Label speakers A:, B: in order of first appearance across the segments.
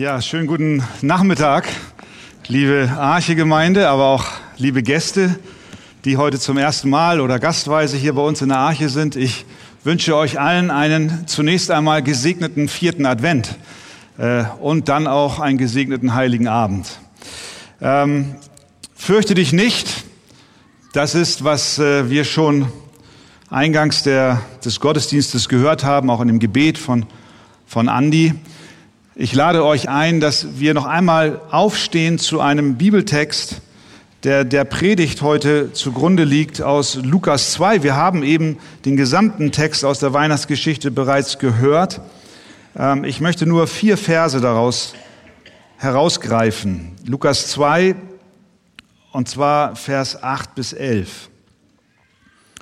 A: Ja, schönen guten Nachmittag, liebe Arche-Gemeinde, aber auch liebe Gäste, die heute zum ersten Mal oder gastweise hier bei uns in der Arche sind. Ich wünsche euch allen einen zunächst einmal gesegneten vierten Advent äh, und dann auch einen gesegneten heiligen Abend. Ähm, fürchte dich nicht, das ist, was äh, wir schon eingangs der, des Gottesdienstes gehört haben, auch in dem Gebet von, von Andi. Ich lade euch ein, dass wir noch einmal aufstehen zu einem Bibeltext, der der Predigt heute zugrunde liegt aus Lukas 2. Wir haben eben den gesamten Text aus der Weihnachtsgeschichte bereits gehört. Ähm, ich möchte nur vier Verse daraus herausgreifen. Lukas 2, und zwar Vers 8 bis 11.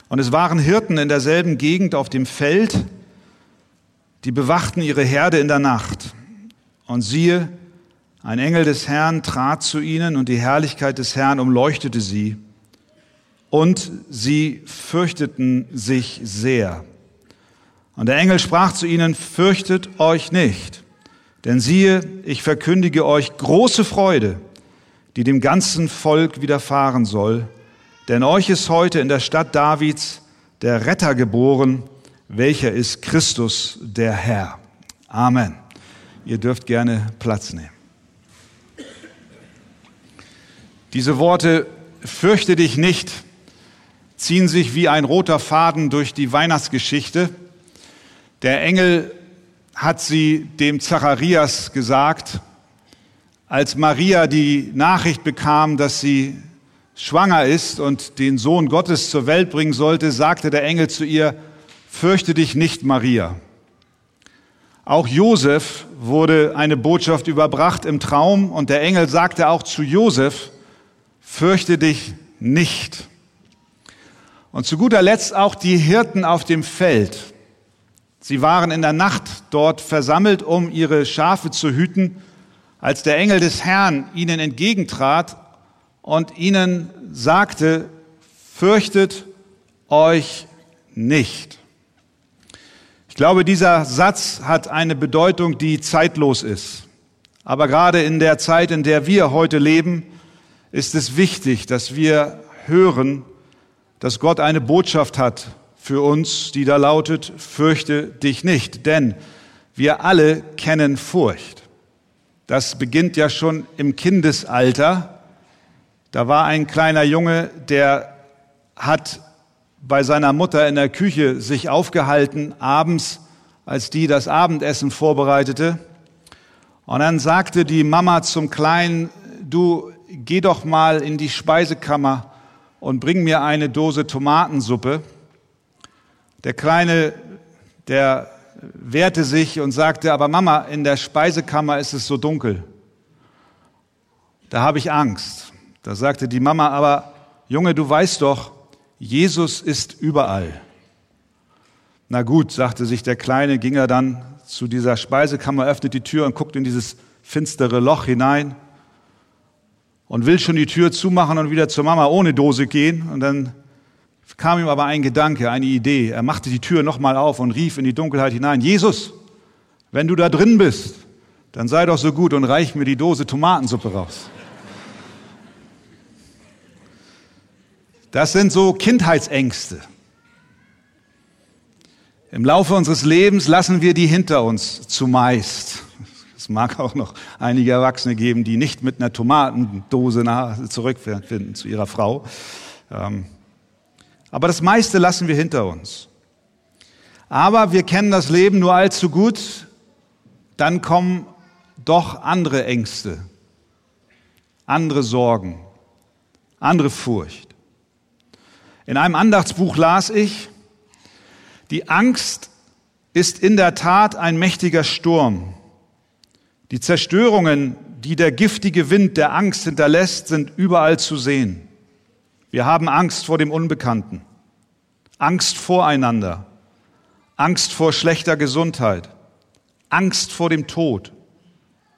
A: Und es waren Hirten in derselben Gegend auf dem Feld, die bewachten ihre Herde in der Nacht. Und siehe, ein Engel des Herrn trat zu ihnen und die Herrlichkeit des Herrn umleuchtete sie. Und sie fürchteten sich sehr. Und der Engel sprach zu ihnen, fürchtet euch nicht, denn siehe, ich verkündige euch große Freude, die dem ganzen Volk widerfahren soll. Denn euch ist heute in der Stadt Davids der Retter geboren, welcher ist Christus der Herr. Amen. Ihr dürft gerne Platz nehmen. Diese Worte, fürchte dich nicht, ziehen sich wie ein roter Faden durch die Weihnachtsgeschichte. Der Engel hat sie dem Zacharias gesagt als Maria die Nachricht bekam, dass sie schwanger ist und den Sohn Gottes zur Welt bringen sollte, sagte der Engel zu ihr, fürchte dich nicht, Maria. Auch Josef wurde eine Botschaft überbracht im Traum und der Engel sagte auch zu Josef, fürchte dich nicht. Und zu guter Letzt auch die Hirten auf dem Feld. Sie waren in der Nacht dort versammelt, um ihre Schafe zu hüten als der Engel des Herrn ihnen entgegentrat und ihnen sagte, fürchtet euch nicht. Ich glaube, dieser Satz hat eine Bedeutung, die zeitlos ist. Aber gerade in der Zeit, in der wir heute leben, ist es wichtig, dass wir hören, dass Gott eine Botschaft hat für uns, die da lautet, fürchte dich nicht, denn wir alle kennen Furcht. Das beginnt ja schon im Kindesalter. Da war ein kleiner Junge, der hat bei seiner Mutter in der Küche sich aufgehalten, abends, als die das Abendessen vorbereitete. Und dann sagte die Mama zum Kleinen, du geh doch mal in die Speisekammer und bring mir eine Dose Tomatensuppe. Der Kleine, der wehrte sich und sagte, aber Mama, in der Speisekammer ist es so dunkel. Da habe ich Angst. Da sagte die Mama, aber Junge, du weißt doch, Jesus ist überall. Na gut, sagte sich der Kleine, ging er dann zu dieser Speisekammer, öffnet die Tür und guckt in dieses finstere Loch hinein und will schon die Tür zumachen und wieder zur Mama ohne Dose gehen. Und dann kam ihm aber ein Gedanke, eine Idee. Er machte die Tür nochmal auf und rief in die Dunkelheit hinein, Jesus, wenn du da drin bist, dann sei doch so gut und reich mir die Dose Tomatensuppe raus. Das sind so Kindheitsängste. Im Laufe unseres Lebens lassen wir die hinter uns zumeist. Es mag auch noch einige Erwachsene geben, die nicht mit einer Tomatendose zurückfinden zu ihrer Frau. Ähm, aber das meiste lassen wir hinter uns. Aber wir kennen das Leben nur allzu gut. Dann kommen doch andere Ängste, andere Sorgen, andere Furcht. In einem Andachtsbuch las ich, die Angst ist in der Tat ein mächtiger Sturm. Die Zerstörungen, die der giftige Wind der Angst hinterlässt, sind überall zu sehen. Wir haben Angst vor dem Unbekannten, Angst voreinander, Angst vor schlechter Gesundheit, Angst vor dem Tod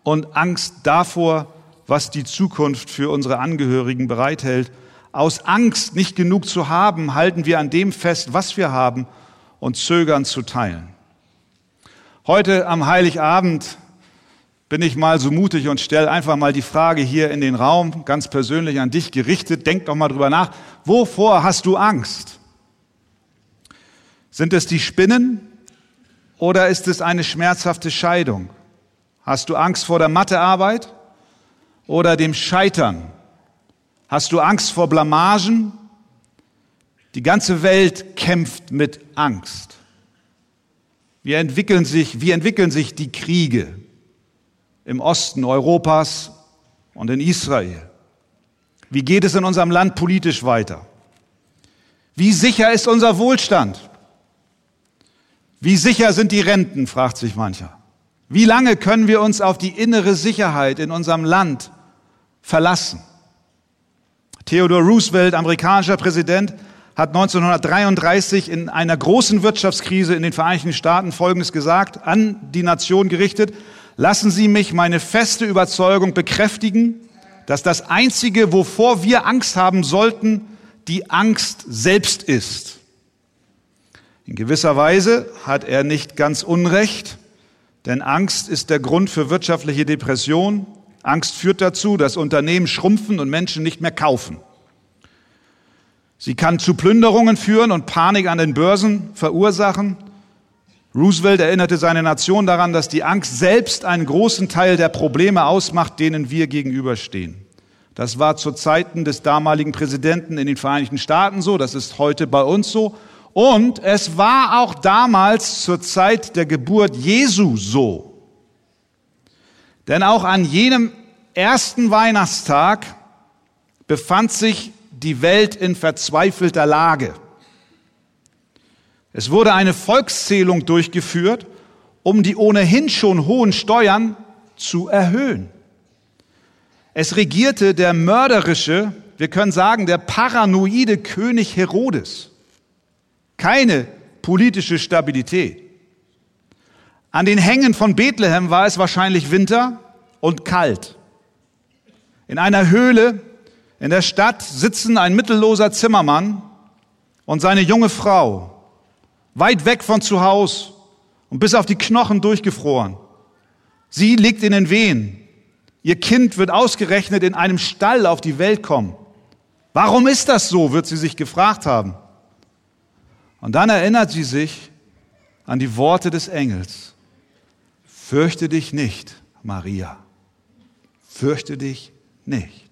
A: und Angst davor, was die Zukunft für unsere Angehörigen bereithält. Aus Angst, nicht genug zu haben, halten wir an dem fest, was wir haben und zögern zu teilen. Heute am Heiligabend bin ich mal so mutig und stelle einfach mal die Frage hier in den Raum, ganz persönlich an dich gerichtet. Denk doch mal drüber nach. Wovor hast du Angst? Sind es die Spinnen oder ist es eine schmerzhafte Scheidung? Hast du Angst vor der Mathearbeit oder dem Scheitern? Hast du Angst vor Blamagen? Die ganze Welt kämpft mit Angst. Wie entwickeln sich, wie entwickeln sich die Kriege? im Osten Europas und in Israel? Wie geht es in unserem Land politisch weiter? Wie sicher ist unser Wohlstand? Wie sicher sind die Renten, fragt sich mancher. Wie lange können wir uns auf die innere Sicherheit in unserem Land verlassen? Theodore Roosevelt, amerikanischer Präsident, hat 1933 in einer großen Wirtschaftskrise in den Vereinigten Staaten Folgendes gesagt, an die Nation gerichtet. Lassen Sie mich meine feste Überzeugung bekräftigen, dass das Einzige, wovor wir Angst haben sollten, die Angst selbst ist. In gewisser Weise hat er nicht ganz Unrecht, denn Angst ist der Grund für wirtschaftliche Depression. Angst führt dazu, dass Unternehmen schrumpfen und Menschen nicht mehr kaufen. Sie kann zu Plünderungen führen und Panik an den Börsen verursachen. Roosevelt erinnerte seine Nation daran, dass die Angst selbst einen großen Teil der Probleme ausmacht, denen wir gegenüberstehen. Das war zu Zeiten des damaligen Präsidenten in den Vereinigten Staaten so, das ist heute bei uns so. Und es war auch damals zur Zeit der Geburt Jesu so. Denn auch an jenem ersten Weihnachtstag befand sich die Welt in verzweifelter Lage. Es wurde eine Volkszählung durchgeführt, um die ohnehin schon hohen Steuern zu erhöhen. Es regierte der mörderische, wir können sagen, der paranoide König Herodes. Keine politische Stabilität. An den Hängen von Bethlehem war es wahrscheinlich Winter und kalt. In einer Höhle in der Stadt sitzen ein mittelloser Zimmermann und seine junge Frau weit weg von zu Hause und bis auf die Knochen durchgefroren. Sie liegt in den Wehen. Ihr Kind wird ausgerechnet in einem Stall auf die Welt kommen. Warum ist das so, wird sie sich gefragt haben. Und dann erinnert sie sich an die Worte des Engels. Fürchte dich nicht, Maria. Fürchte dich nicht.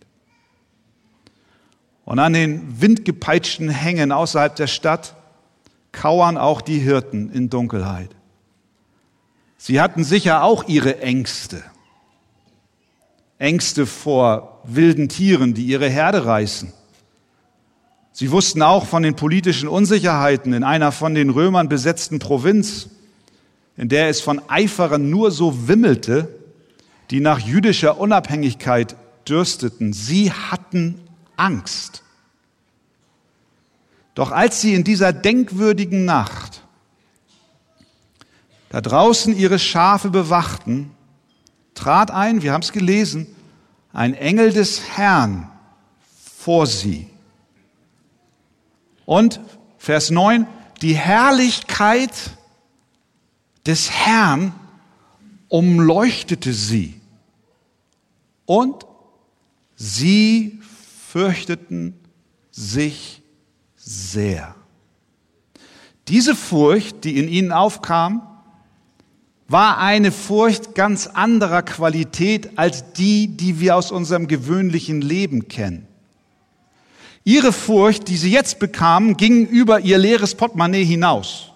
A: Und an den windgepeitschten Hängen außerhalb der Stadt kauern auch die Hirten in Dunkelheit. Sie hatten sicher auch ihre Ängste. Ängste vor wilden Tieren, die ihre Herde reißen. Sie wussten auch von den politischen Unsicherheiten in einer von den Römern besetzten Provinz, in der es von Eiferern nur so wimmelte, die nach jüdischer Unabhängigkeit dürsteten. Sie hatten Angst. Doch als sie in dieser denkwürdigen Nacht da draußen ihre Schafe bewachten, trat ein, wir haben es gelesen, ein Engel des Herrn vor sie. Und Vers 9, die Herrlichkeit des Herrn umleuchtete sie. Und sie fürchteten sich sehr. Diese Furcht, die in ihnen aufkam, war eine Furcht ganz anderer Qualität als die, die wir aus unserem gewöhnlichen Leben kennen. Ihre Furcht, die sie jetzt bekamen, ging über ihr leeres Portemonnaie hinaus.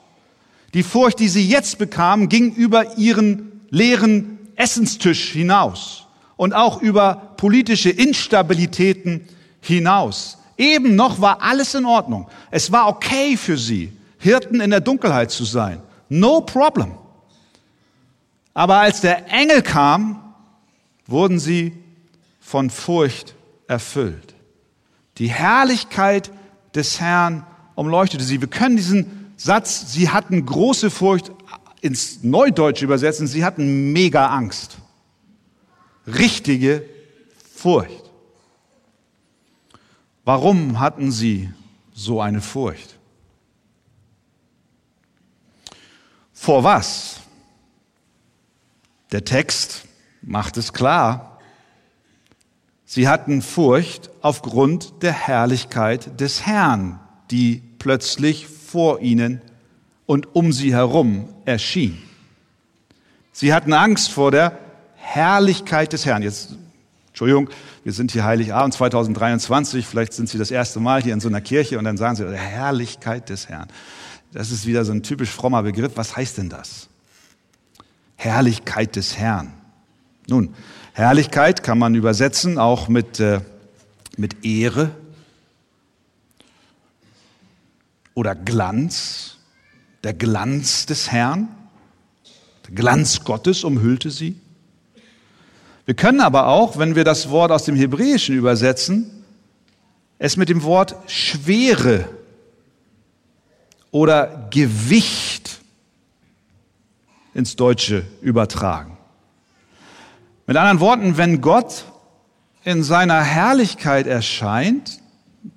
A: Die Furcht, die sie jetzt bekamen, ging über ihren leeren Essenstisch hinaus und auch über politische Instabilitäten hinaus. Eben noch war alles in Ordnung. Es war okay für sie, Hirten in der Dunkelheit zu sein. No problem. Aber als der Engel kam, wurden sie von Furcht erfüllt. Die Herrlichkeit des Herrn umleuchtete sie. Wir können diesen Satz, sie hatten große Furcht, ins Neudeutsche übersetzen, sie hatten mega Angst. Richtige Furcht. Warum hatten sie so eine Furcht? Vor was? Der Text macht es klar. Sie hatten Furcht aufgrund der Herrlichkeit des Herrn, die plötzlich vor ihnen und um sie herum erschien. Sie hatten Angst vor der Herrlichkeit des Herrn. Jetzt, Entschuldigung, wir sind hier Heiligabend 2023, vielleicht sind Sie das erste Mal hier in so einer Kirche und dann sagen Sie, Herrlichkeit des Herrn. Das ist wieder so ein typisch frommer Begriff. Was heißt denn das? Herrlichkeit des Herrn. Nun, Herrlichkeit kann man übersetzen auch mit, äh, mit Ehre oder Glanz. Der Glanz des Herrn, der Glanz Gottes umhüllte sie. Wir können aber auch, wenn wir das Wort aus dem Hebräischen übersetzen, es mit dem Wort Schwere oder Gewicht ins Deutsche übertragen. Mit anderen Worten, wenn Gott in seiner Herrlichkeit erscheint,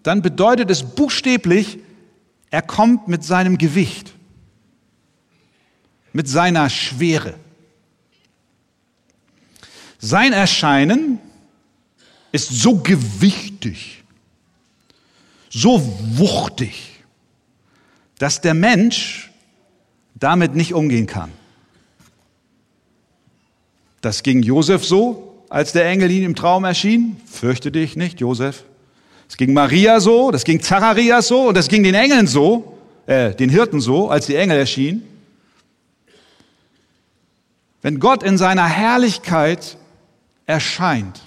A: dann bedeutet es buchstäblich, er kommt mit seinem Gewicht, mit seiner Schwere. Sein Erscheinen ist so gewichtig, so wuchtig, dass der Mensch damit nicht umgehen kann. Das ging Josef so, als der Engel ihm im Traum erschien. Fürchte dich nicht, Josef. Es ging Maria so, das ging Zacharias so und das ging den Engeln so, äh, den Hirten so, als die Engel erschienen. Wenn Gott in seiner Herrlichkeit erscheint,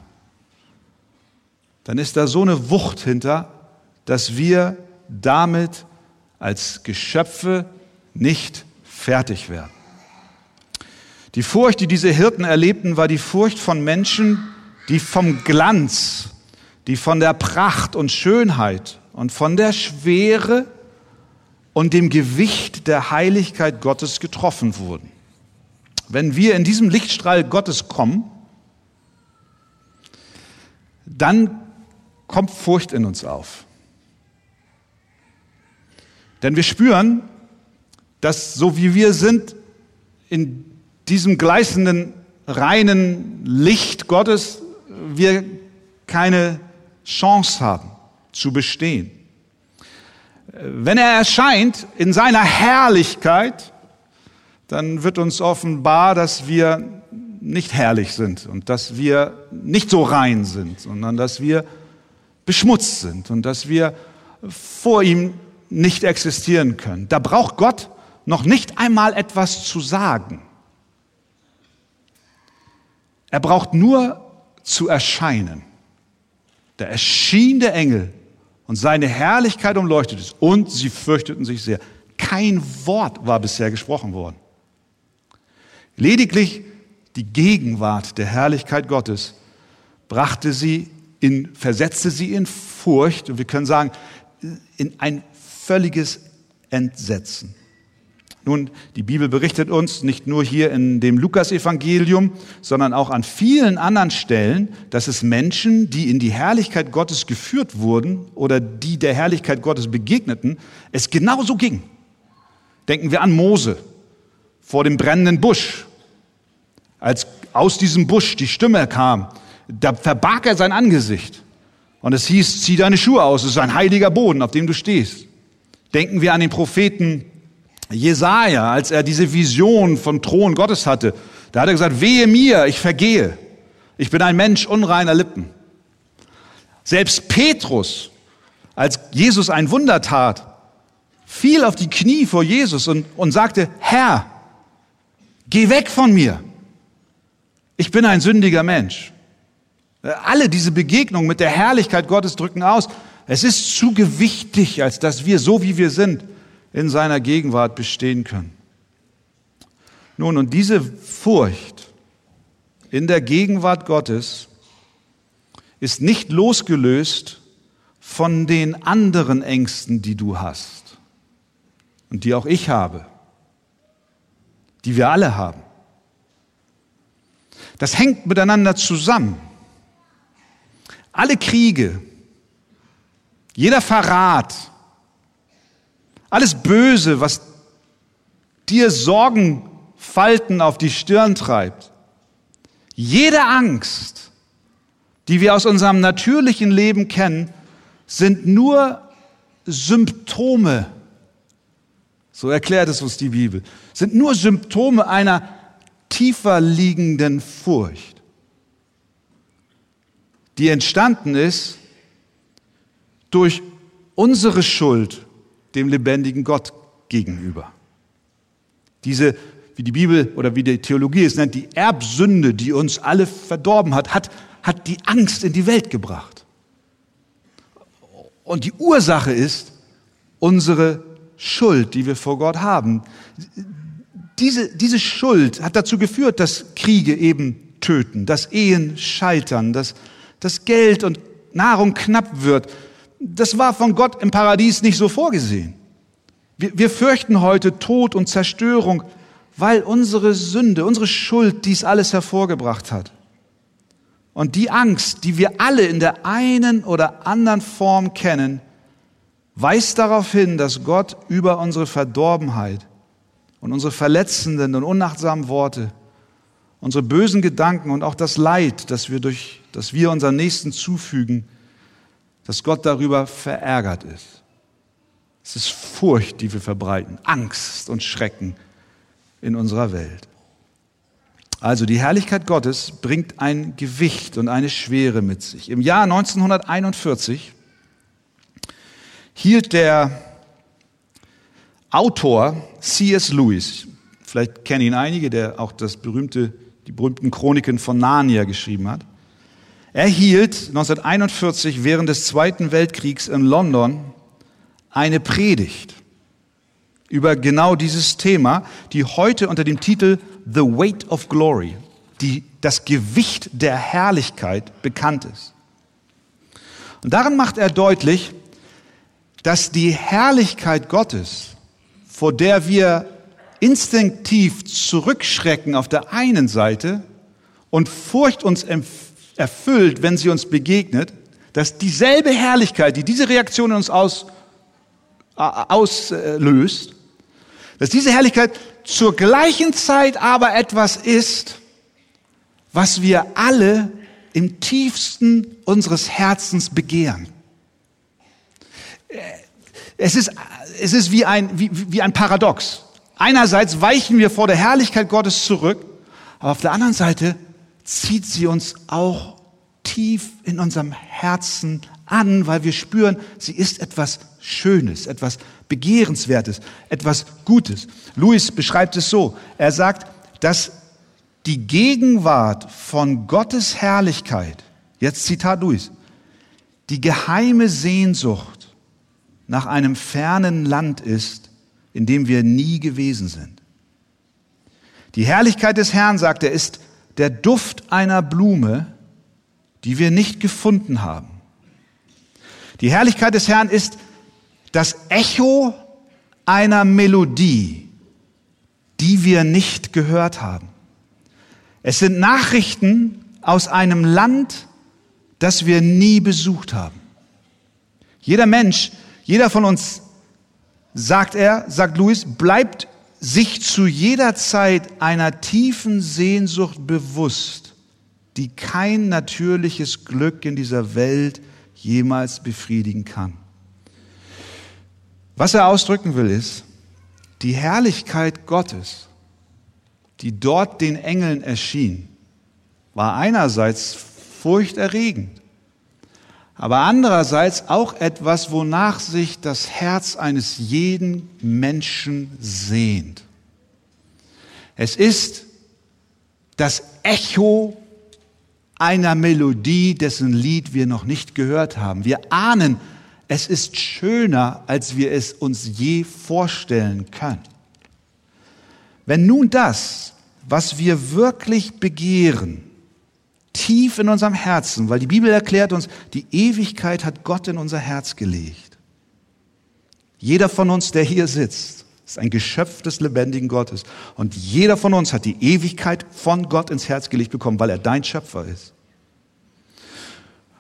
A: dann ist da so eine Wucht hinter, dass wir damit als Geschöpfe nicht fertig werden. Die Furcht, die diese Hirten erlebten, war die Furcht von Menschen, die vom Glanz, die von der Pracht und Schönheit und von der Schwere und dem Gewicht der Heiligkeit Gottes getroffen wurden. Wenn wir in diesem Lichtstrahl Gottes kommen, dann kommt Furcht in uns auf. Denn wir spüren, dass so wie wir sind, in diesem gleißenden, reinen Licht Gottes wir keine Chance haben zu bestehen. Wenn er erscheint in seiner Herrlichkeit, dann wird uns offenbar, dass wir nicht herrlich sind und dass wir nicht so rein sind, sondern dass wir beschmutzt sind und dass wir vor ihm nicht existieren können. Da braucht Gott noch nicht einmal etwas zu sagen. Er braucht nur zu erscheinen. Da erschien der Engel und seine Herrlichkeit umleuchtet es und sie fürchteten sich sehr. Kein Wort war bisher gesprochen worden. Lediglich die Gegenwart der Herrlichkeit Gottes brachte sie in, versetzte sie in Furcht und wir können sagen, in ein völliges Entsetzen. Nun, die Bibel berichtet uns nicht nur hier in dem Lukasevangelium, sondern auch an vielen anderen Stellen, dass es Menschen, die in die Herrlichkeit Gottes geführt wurden oder die der Herrlichkeit Gottes begegneten, es genauso ging. Denken wir an Mose vor dem brennenden Busch, als aus diesem Busch die Stimme kam, da verbarg er sein Angesicht. Und es hieß, zieh deine Schuhe aus, es ist ein heiliger Boden, auf dem du stehst. Denken wir an den Propheten Jesaja, als er diese Vision vom Thron Gottes hatte. Da hat er gesagt, wehe mir, ich vergehe. Ich bin ein Mensch unreiner Lippen. Selbst Petrus, als Jesus ein Wunder tat, fiel auf die Knie vor Jesus und, und sagte, Herr, geh weg von mir ich bin ein sündiger Mensch. Alle diese Begegnungen mit der Herrlichkeit Gottes drücken aus, es ist zu gewichtig, als dass wir so wie wir sind in seiner Gegenwart bestehen können. Nun, und diese Furcht in der Gegenwart Gottes ist nicht losgelöst von den anderen Ängsten, die du hast und die auch ich habe, die wir alle haben. Das hängt miteinander zusammen. Alle Kriege, jeder Verrat, alles Böse, was dir Sorgenfalten auf die Stirn treibt, Jede Angst, die wir aus unserem natürlichen Leben kennen, sind nur Symptome. So erklärt es uns die Bibel. Sind nur Symptome einer tiefer liegenden Furcht, die entstanden ist durch unsere Schuld dem lebendigen Gott gegenüber. Diese, wie die Bibel oder wie die Theologie es nennt, die Erbsünde, die uns alle verdorben hat, hat, hat die Angst in die Welt gebracht. Und die Ursache ist unsere Schuld, die wir vor Gott haben. Diese, diese Schuld hat dazu geführt, dass Kriege eben töten, dass Ehen scheitern, dass, dass Geld und Nahrung knapp wird. Das war von Gott im Paradies nicht so vorgesehen. Wir, wir fürchten heute Tod und Zerstörung, weil unsere Sünde, unsere Schuld dies alles hervorgebracht hat. Und die Angst, die wir alle in der einen oder anderen Form kennen, weist darauf hin, dass Gott über unsere Verdorbenheit und unsere verletzenden und unachtsamen Worte, unsere bösen Gedanken und auch das Leid, das wir durch, das wir unseren Nächsten zufügen, dass Gott darüber verärgert ist. Es ist Furcht, die wir verbreiten, Angst und Schrecken in unserer Welt. Also die Herrlichkeit Gottes bringt ein Gewicht und eine Schwere mit sich. Im Jahr 1941 hielt der Autor C.S. Lewis, vielleicht kennen ihn einige, der auch das berühmte, die berühmten Chroniken von Narnia geschrieben hat. Er hielt 1941 während des Zweiten Weltkriegs in London eine Predigt über genau dieses Thema, die heute unter dem Titel The Weight of Glory, die, das Gewicht der Herrlichkeit bekannt ist. Und darin macht er deutlich, dass die Herrlichkeit Gottes, vor der wir instinktiv zurückschrecken auf der einen Seite und Furcht uns erfüllt, wenn sie uns begegnet, dass dieselbe Herrlichkeit, die diese Reaktion in uns aus, auslöst, dass diese Herrlichkeit zur gleichen Zeit aber etwas ist, was wir alle im tiefsten unseres Herzens begehren. Es ist, es ist wie, ein, wie, wie ein Paradox. Einerseits weichen wir vor der Herrlichkeit Gottes zurück, aber auf der anderen Seite zieht sie uns auch tief in unserem Herzen an, weil wir spüren, sie ist etwas Schönes, etwas Begehrenswertes, etwas Gutes. Louis beschreibt es so. Er sagt, dass die Gegenwart von Gottes Herrlichkeit, jetzt Zitat Louis, die geheime Sehnsucht nach einem fernen Land ist, in dem wir nie gewesen sind. Die Herrlichkeit des Herrn, sagt er, ist der Duft einer Blume, die wir nicht gefunden haben. Die Herrlichkeit des Herrn ist das Echo einer Melodie, die wir nicht gehört haben. Es sind Nachrichten aus einem Land, das wir nie besucht haben. Jeder Mensch, jeder von uns, sagt er, sagt Louis, bleibt sich zu jeder Zeit einer tiefen Sehnsucht bewusst, die kein natürliches Glück in dieser Welt jemals befriedigen kann. Was er ausdrücken will, ist, die Herrlichkeit Gottes, die dort den Engeln erschien, war einerseits furchterregend, aber andererseits auch etwas, wonach sich das Herz eines jeden Menschen sehnt. Es ist das Echo einer Melodie, dessen Lied wir noch nicht gehört haben. Wir ahnen, es ist schöner, als wir es uns je vorstellen können. Wenn nun das, was wir wirklich begehren, tief in unserem Herzen, weil die Bibel erklärt uns, die Ewigkeit hat Gott in unser Herz gelegt. Jeder von uns, der hier sitzt, ist ein Geschöpf des lebendigen Gottes. Und jeder von uns hat die Ewigkeit von Gott ins Herz gelegt bekommen, weil er dein Schöpfer ist.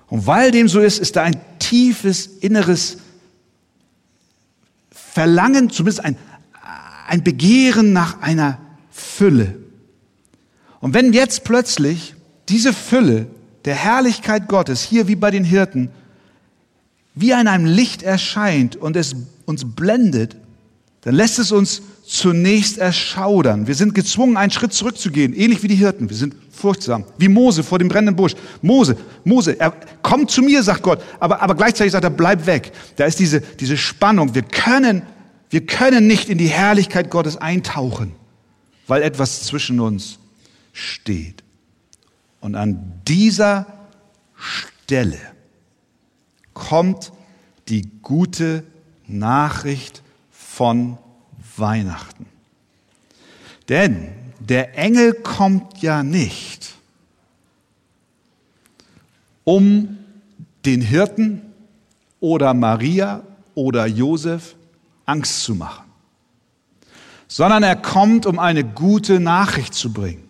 A: Und weil dem so ist, ist da ein tiefes inneres Verlangen, zumindest ein, ein Begehren nach einer Fülle. Und wenn jetzt plötzlich diese Fülle der Herrlichkeit Gottes, hier wie bei den Hirten, wie an einem Licht erscheint und es uns blendet, dann lässt es uns zunächst erschaudern. Wir sind gezwungen, einen Schritt zurückzugehen, ähnlich wie die Hirten. Wir sind furchtsam, wie Mose vor dem brennenden Busch. Mose, Mose, er kommt zu mir, sagt Gott, aber, aber gleichzeitig sagt er, bleib weg. Da ist diese, diese Spannung. Wir können, wir können nicht in die Herrlichkeit Gottes eintauchen, weil etwas zwischen uns steht. Und an dieser Stelle kommt die gute Nachricht von Weihnachten. Denn der Engel kommt ja nicht, um den Hirten oder Maria oder Josef Angst zu machen, sondern er kommt, um eine gute Nachricht zu bringen.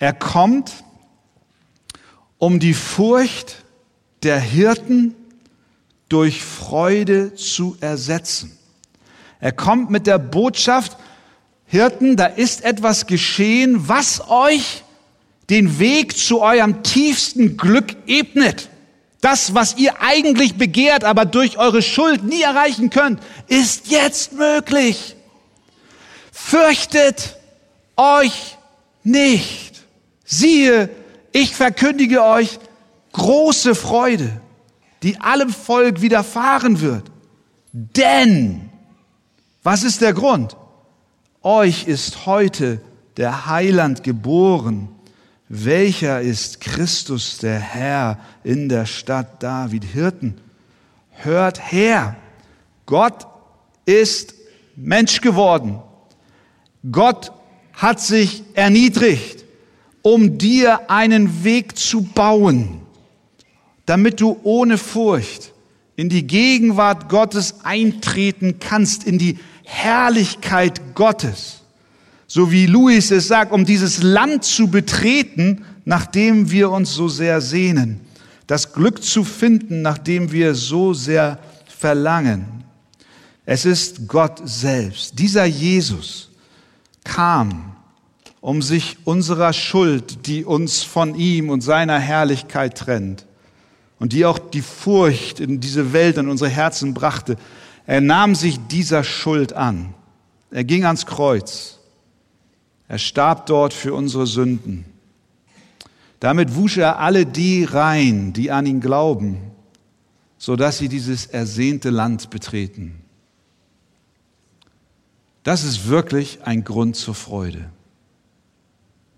A: Er kommt, um die Furcht der Hirten durch Freude zu ersetzen. Er kommt mit der Botschaft, Hirten, da ist etwas geschehen, was euch den Weg zu eurem tiefsten Glück ebnet. Das, was ihr eigentlich begehrt, aber durch eure Schuld nie erreichen könnt, ist jetzt möglich. Fürchtet euch nicht. Siehe, ich verkündige euch große Freude, die allem Volk widerfahren wird. Denn, was ist der Grund? Euch ist heute der Heiland geboren, welcher ist Christus der Herr in der Stadt David. Hirten, hört her, Gott ist Mensch geworden. Gott hat sich erniedrigt, um dir einen Weg zu bauen, damit du ohne Furcht in die Gegenwart Gottes eintreten kannst, in die Herrlichkeit Gottes. So wie Louis es sagt, um dieses Land zu betreten, nach dem wir uns so sehr sehnen. Das Glück zu finden, nach dem wir so sehr verlangen. Es ist Gott selbst. Dieser Jesus kam, um sich unserer Schuld, die uns von ihm und seiner Herrlichkeit trennt und die auch die Furcht in diese Welt in unsere Herzen brachte, er nahm sich dieser Schuld an. Er ging ans Kreuz. Er starb dort für unsere Sünden. Damit wusch er alle die rein, die an ihn glauben, sodass sie dieses ersehnte Land betreten. Das ist wirklich ein Grund zur Freude.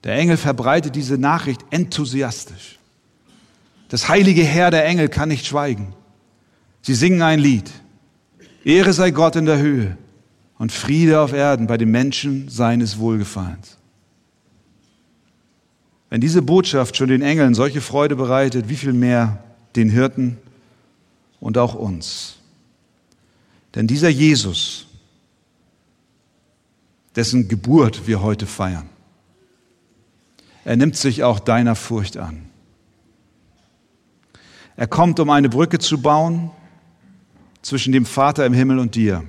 A: Der Engel verbreitet diese Nachricht enthusiastisch. Das heilige Herr der Engel kann nicht schweigen. Sie singen ein Lied. Ehre sei Gott in der Höhe und Friede auf Erden bei den Menschen seines Wohlgefallens. Wenn diese Botschaft schon den Engeln solche Freude bereitet, wie viel mehr den Hirten und auch uns. Denn dieser Jesus, dessen Geburt wir heute feiern, er nimmt sich auch deiner Furcht an. Er kommt, um eine Brücke zu bauen zwischen dem Vater im Himmel und dir.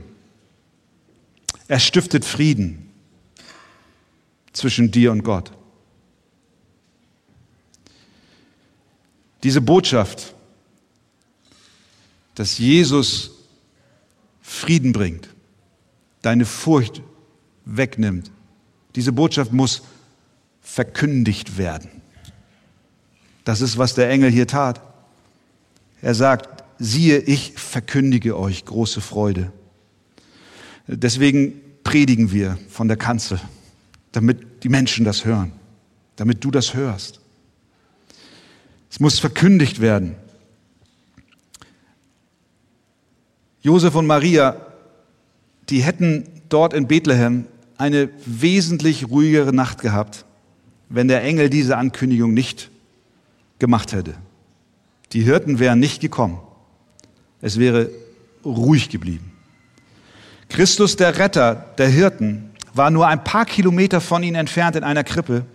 A: Er stiftet Frieden zwischen dir und Gott. Diese Botschaft, dass Jesus Frieden bringt, deine Furcht wegnimmt, diese Botschaft muss verkündigt werden. Das ist, was der Engel hier tat. Er sagt, siehe, ich verkündige euch große Freude. Deswegen predigen wir von der Kanzel, damit die Menschen das hören, damit du das hörst. Es muss verkündigt werden. Josef und Maria, die hätten dort in Bethlehem eine wesentlich ruhigere Nacht gehabt, wenn der Engel diese Ankündigung nicht gemacht hätte. Die Hirten wären nicht gekommen. Es wäre ruhig geblieben. Christus, der Retter der Hirten, war nur ein paar Kilometer von ihnen entfernt in einer Krippe.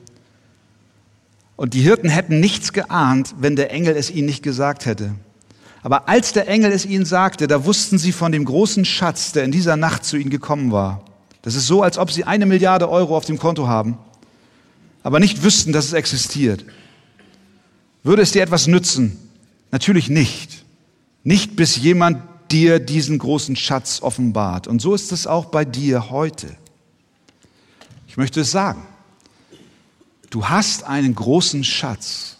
A: Und die Hirten hätten nichts geahnt, wenn der Engel es ihnen nicht gesagt hätte. Aber als der Engel es ihnen sagte, da wussten sie von dem großen Schatz, der in dieser Nacht zu ihnen gekommen war. Das ist so, als ob sie eine Milliarde Euro auf dem Konto haben. Aber nicht wüssten, dass es existiert. Würde es dir etwas nützen? Natürlich nicht. Nicht bis jemand dir diesen großen Schatz offenbart. Und so ist es auch bei dir heute. Ich möchte es sagen. Du hast einen großen Schatz.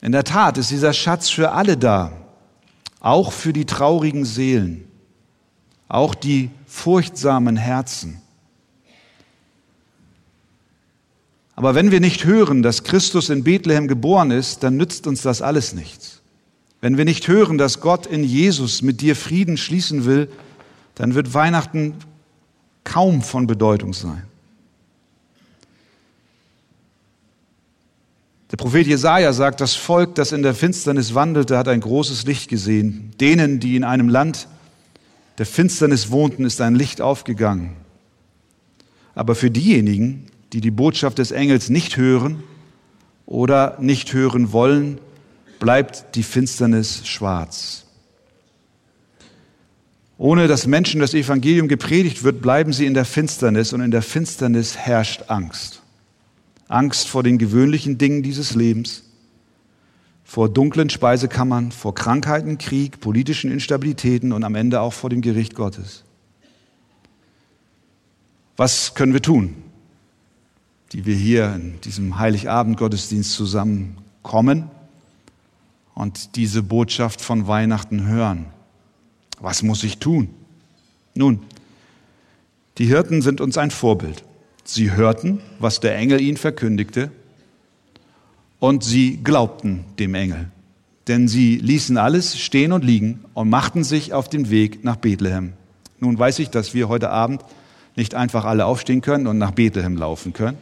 A: In der Tat ist dieser Schatz für alle da, auch für die traurigen Seelen, auch die furchtsamen Herzen. Aber wenn wir nicht hören, dass Christus in Bethlehem geboren ist, dann nützt uns das alles nichts. Wenn wir nicht hören, dass Gott in Jesus mit dir Frieden schließen will, dann wird Weihnachten kaum von Bedeutung sein. Der Prophet Jesaja sagt, das Volk, das in der Finsternis wandelte, hat ein großes Licht gesehen. Denen, die in einem Land der Finsternis wohnten, ist ein Licht aufgegangen. Aber für diejenigen, die die Botschaft des Engels nicht hören oder nicht hören wollen, bleibt die Finsternis schwarz. Ohne dass Menschen das Evangelium gepredigt wird, bleiben sie in der Finsternis und in der Finsternis herrscht Angst. Angst vor den gewöhnlichen Dingen dieses Lebens, vor dunklen Speisekammern, vor Krankheiten, Krieg, politischen Instabilitäten und am Ende auch vor dem Gericht Gottes. Was können wir tun, die wir hier in diesem Heiligabend-Gottesdienst zusammenkommen und diese Botschaft von Weihnachten hören? Was muss ich tun? Nun, die Hirten sind uns ein Vorbild. Sie hörten, was der Engel ihnen verkündigte, und sie glaubten dem Engel. Denn sie ließen alles stehen und liegen und machten sich auf den Weg nach Bethlehem. Nun weiß ich, dass wir heute Abend nicht einfach alle aufstehen können und nach Bethlehem laufen können.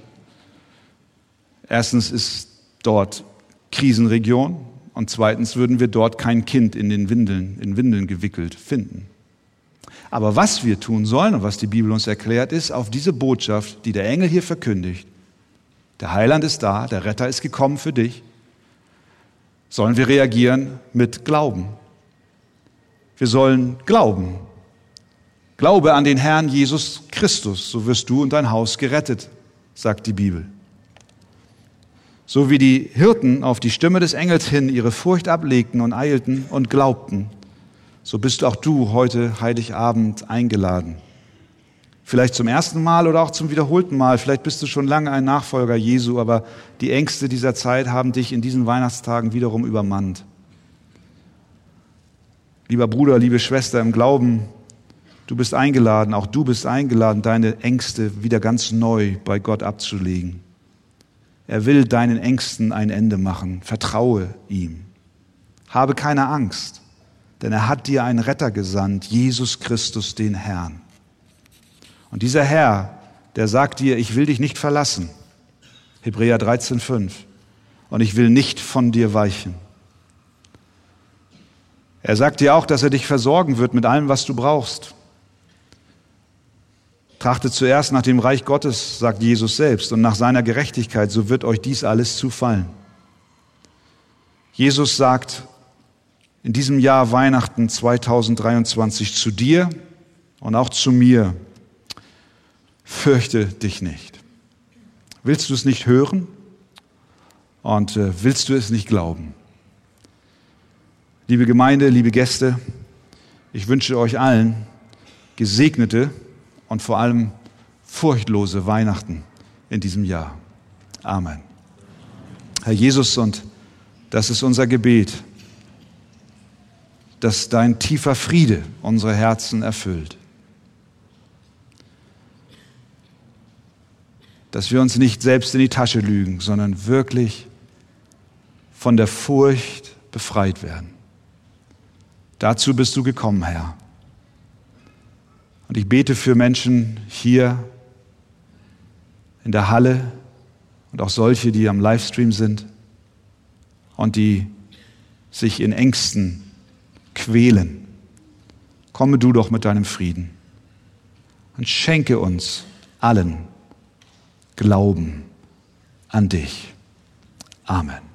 A: Erstens ist dort Krisenregion und zweitens würden wir dort kein Kind in den Windeln, in Windeln gewickelt finden. Aber was wir tun sollen und was die Bibel uns erklärt, ist auf diese Botschaft, die der Engel hier verkündigt, der Heiland ist da, der Retter ist gekommen für dich, sollen wir reagieren mit Glauben. Wir sollen glauben. Glaube an den Herrn Jesus Christus, so wirst du und dein Haus gerettet, sagt die Bibel. So wie die Hirten auf die Stimme des Engels hin ihre Furcht ablegten und eilten und glaubten, so bist auch du heute Heiligabend eingeladen. Vielleicht zum ersten Mal oder auch zum wiederholten Mal. Vielleicht bist du schon lange ein Nachfolger Jesu, aber die Ängste dieser Zeit haben dich in diesen Weihnachtstagen wiederum übermannt. Lieber Bruder, liebe Schwester im Glauben, du bist eingeladen, auch du bist eingeladen, deine Ängste wieder ganz neu bei Gott abzulegen. Er will deinen Ängsten ein Ende machen. Vertraue ihm. Habe keine Angst denn er hat dir einen Retter gesandt, Jesus Christus, den Herrn. Und dieser Herr, der sagt dir, ich will dich nicht verlassen. Hebräer 13,5. Und ich will nicht von dir weichen. Er sagt dir auch, dass er dich versorgen wird mit allem, was du brauchst. Trachtet zuerst nach dem Reich Gottes, sagt Jesus selbst, und nach seiner Gerechtigkeit, so wird euch dies alles zufallen. Jesus sagt, in diesem Jahr Weihnachten 2023 zu dir und auch zu mir, fürchte dich nicht. Willst du es nicht hören und äh, willst du es nicht glauben? Liebe Gemeinde, liebe Gäste, ich wünsche euch allen gesegnete und vor allem furchtlose Weihnachten in diesem Jahr. Amen. Herr Jesus, und das ist unser Gebet dass dein tiefer Friede unsere Herzen erfüllt. Dass wir uns nicht selbst in die Tasche lügen, sondern wirklich von der Furcht befreit werden. Dazu bist du gekommen, Herr. Und ich bete für Menschen hier in der Halle und auch solche, die am Livestream sind und die sich in Ängsten quälen. Komme du doch mit deinem Frieden und schenke uns allen Glauben an dich. Amen.